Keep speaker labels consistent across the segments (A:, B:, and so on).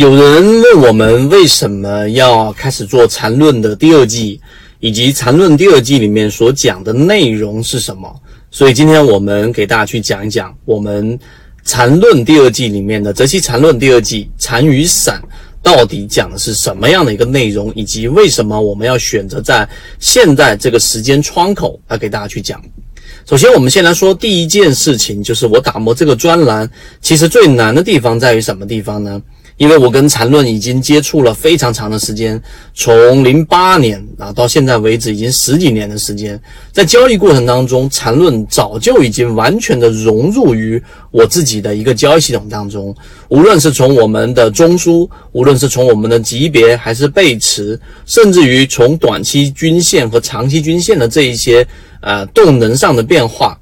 A: 有人问我们为什么要开始做缠论的第二季，以及缠论第二季里面所讲的内容是什么？所以今天我们给大家去讲一讲我们缠论第二季里面的《择期缠论》第二季禅与散到底讲的是什么样的一个内容，以及为什么我们要选择在现在这个时间窗口来给大家去讲。首先，我们先来说第一件事情，就是我打磨这个专栏，其实最难的地方在于什么地方呢？因为我跟缠论已经接触了非常长的时间，从零八年啊到现在为止，已经十几年的时间，在交易过程当中，缠论早就已经完全的融入于我自己的一个交易系统当中。无论是从我们的中枢，无论是从我们的级别，还是背驰，甚至于从短期均线和长期均线的这一些呃动能上的变化，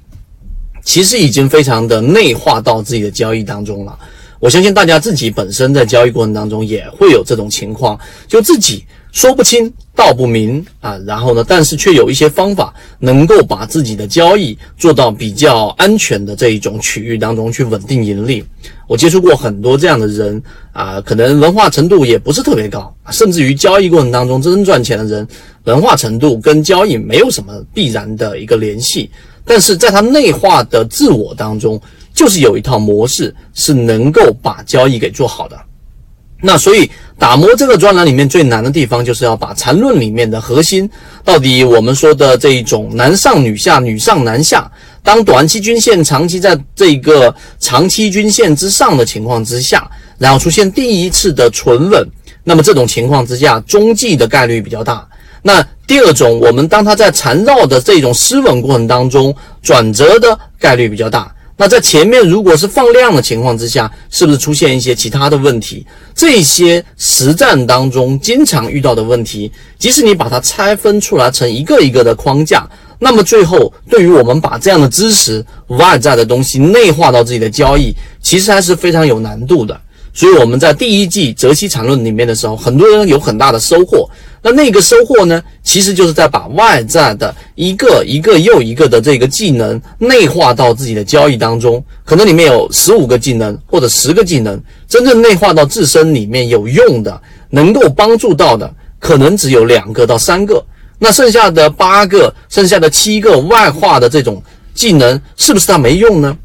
A: 其实已经非常的内化到自己的交易当中了。我相信大家自己本身在交易过程当中也会有这种情况，就自己说不清道不明啊，然后呢，但是却有一些方法能够把自己的交易做到比较安全的这一种区域当中去稳定盈利。我接触过很多这样的人啊，可能文化程度也不是特别高，甚至于交易过程当中真正赚钱的人，文化程度跟交易没有什么必然的一个联系，但是在他内化的自我当中。就是有一套模式是能够把交易给做好的，那所以打磨这个专栏里面最难的地方，就是要把缠论里面的核心，到底我们说的这一种男上女下、女上男下，当短期均线长期在这个长期均线之上的情况之下，然后出现第一次的存稳，那么这种情况之下，中继的概率比较大。那第二种，我们当它在缠绕的这种失稳过程当中，转折的概率比较大。那在前面如果是放量的情况之下，是不是出现一些其他的问题？这些实战当中经常遇到的问题，即使你把它拆分出来成一个一个的框架，那么最后对于我们把这样的知识外在的东西内化到自己的交易，其实还是非常有难度的。所以我们在第一季择期缠论里面的时候，很多人有很大的收获。那那个收获呢，其实就是在把外在的一个一个又一个的这个技能内化到自己的交易当中，可能里面有十五个技能或者十个技能，真正内化到自身里面有用的，能够帮助到的，可能只有两个到三个。那剩下的八个、剩下的七个外化的这种技能，是不是它没用呢？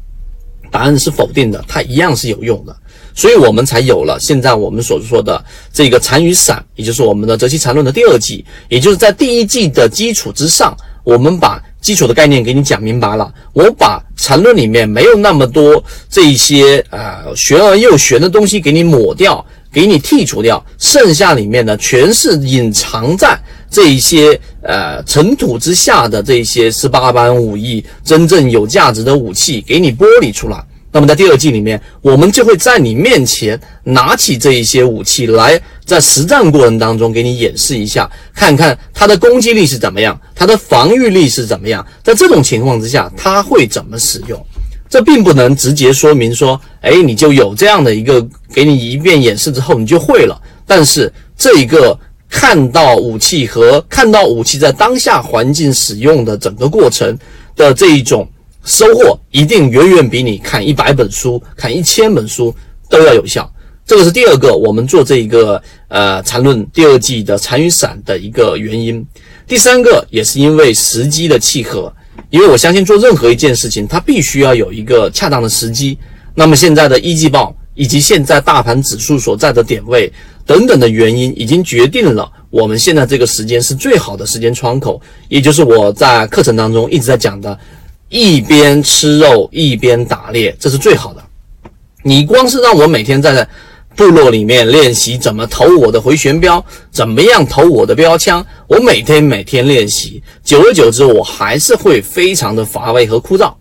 A: 答案是否定的，它一样是有用的。所以我们才有了现在我们所说的这个残余散，也就是我们的择期禅论的第二季，也就是在第一季的基础之上，我们把基础的概念给你讲明白了。我把禅论里面没有那么多这一些呃玄而又玄的东西给你抹掉，给你剔除掉，剩下里面呢全是隐藏在这一些呃尘土之下的这一些十八般武艺，真正有价值的武器给你剥离出来。那么在第二季里面，我们就会在你面前拿起这一些武器来，在实战过程当中给你演示一下，看看它的攻击力是怎么样，它的防御力是怎么样。在这种情况之下，它会怎么使用？这并不能直接说明说，哎，你就有这样的一个，给你一遍演示之后你就会了。但是这一个看到武器和看到武器在当下环境使用的整个过程的这一种。收获一定远远比你看一百本书、看一千本书都要有效。这个是第二个，我们做这一个呃缠论第二季的残余散的一个原因。第三个也是因为时机的契合，因为我相信做任何一件事情，它必须要有一个恰当的时机。那么现在的一季报以及现在大盘指数所在的点位等等的原因，已经决定了我们现在这个时间是最好的时间窗口，也就是我在课程当中一直在讲的。一边吃肉一边打猎，这是最好的。你光是让我每天在部落里面练习怎么投我的回旋镖，怎么样投我的标枪，我每天每天练习，久而久之，我还是会非常的乏味和枯燥。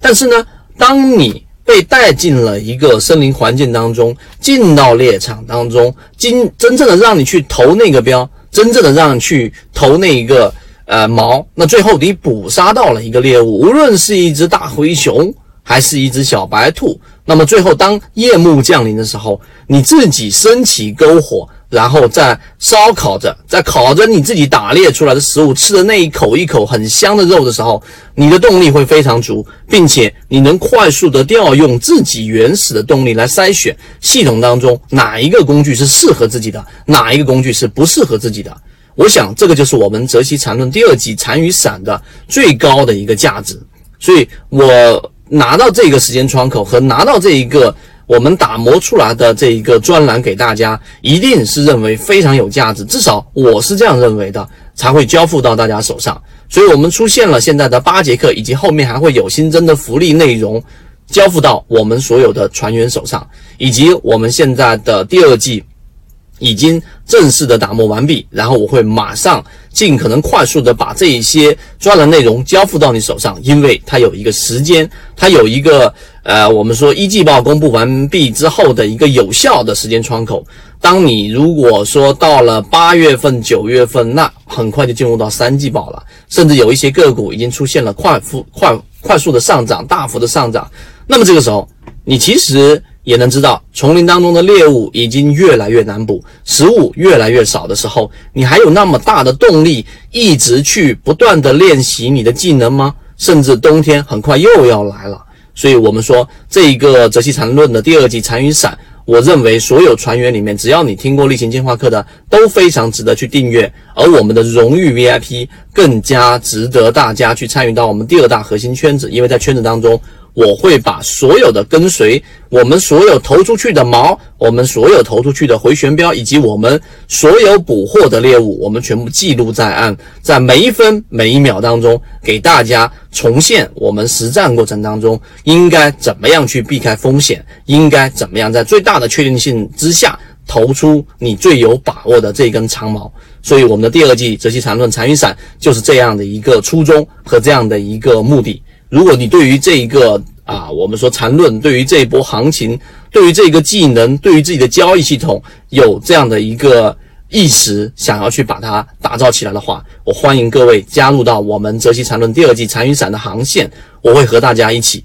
A: 但是呢，当你被带进了一个森林环境当中，进到猎场当中，真真正的让你去投那个标，真正的让你去投那一个。呃，毛，那最后你捕杀到了一个猎物，无论是一只大灰熊，还是一只小白兔，那么最后当夜幕降临的时候，你自己升起篝火，然后再烧烤着，在烤着你自己打猎出来的食物，吃的那一口一口很香的肉的时候，你的动力会非常足，并且你能快速的调用自己原始的动力来筛选系统当中哪一个工具是适合自己的，哪一个工具是不适合自己的。我想这个就是我们《泽西禅论》第二季禅与散的最高的一个价值。所以我拿到这个时间窗口和拿到这一个。我们打磨出来的这一个专栏给大家，一定是认为非常有价值，至少我是这样认为的，才会交付到大家手上。所以，我们出现了现在的八节课，以及后面还会有新增的福利内容，交付到我们所有的船员手上，以及我们现在的第二季。已经正式的打磨完毕，然后我会马上尽可能快速的把这一些专栏内容交付到你手上，因为它有一个时间，它有一个呃，我们说一季报公布完毕之后的一个有效的时间窗口。当你如果说到了八月份、九月份，那很快就进入到三季报了，甚至有一些个股已经出现了快速、快快速的上涨、大幅的上涨，那么这个时候，你其实。也能知道，丛林当中的猎物已经越来越难捕，食物越来越少的时候，你还有那么大的动力一直去不断的练习你的技能吗？甚至冬天很快又要来了，所以我们说这一个《泽西禅论》的第二季禅与散，我认为所有船员里面，只要你听过例行进化课的，都非常值得去订阅。而我们的荣誉 VIP 更加值得大家去参与到我们第二大核心圈子，因为在圈子当中。我会把所有的跟随我们所有投出去的锚，我们所有投出去的回旋镖，以及我们所有捕获的猎物，我们全部记录在案，在每一分每一秒当中，给大家重现我们实战过程当中应该怎么样去避开风险，应该怎么样在最大的确定性之下投出你最有把握的这根长矛。所以，我们的第二季《泽西缠论》禅与散就是这样的一个初衷和这样的一个目的。如果你对于这一个啊，我们说缠论，对于这一波行情，对于这个技能，对于自己的交易系统有这样的一个意识，想要去把它打造起来的话，我欢迎各位加入到我们泽西缠论第二季残雨伞的航线，我会和大家一起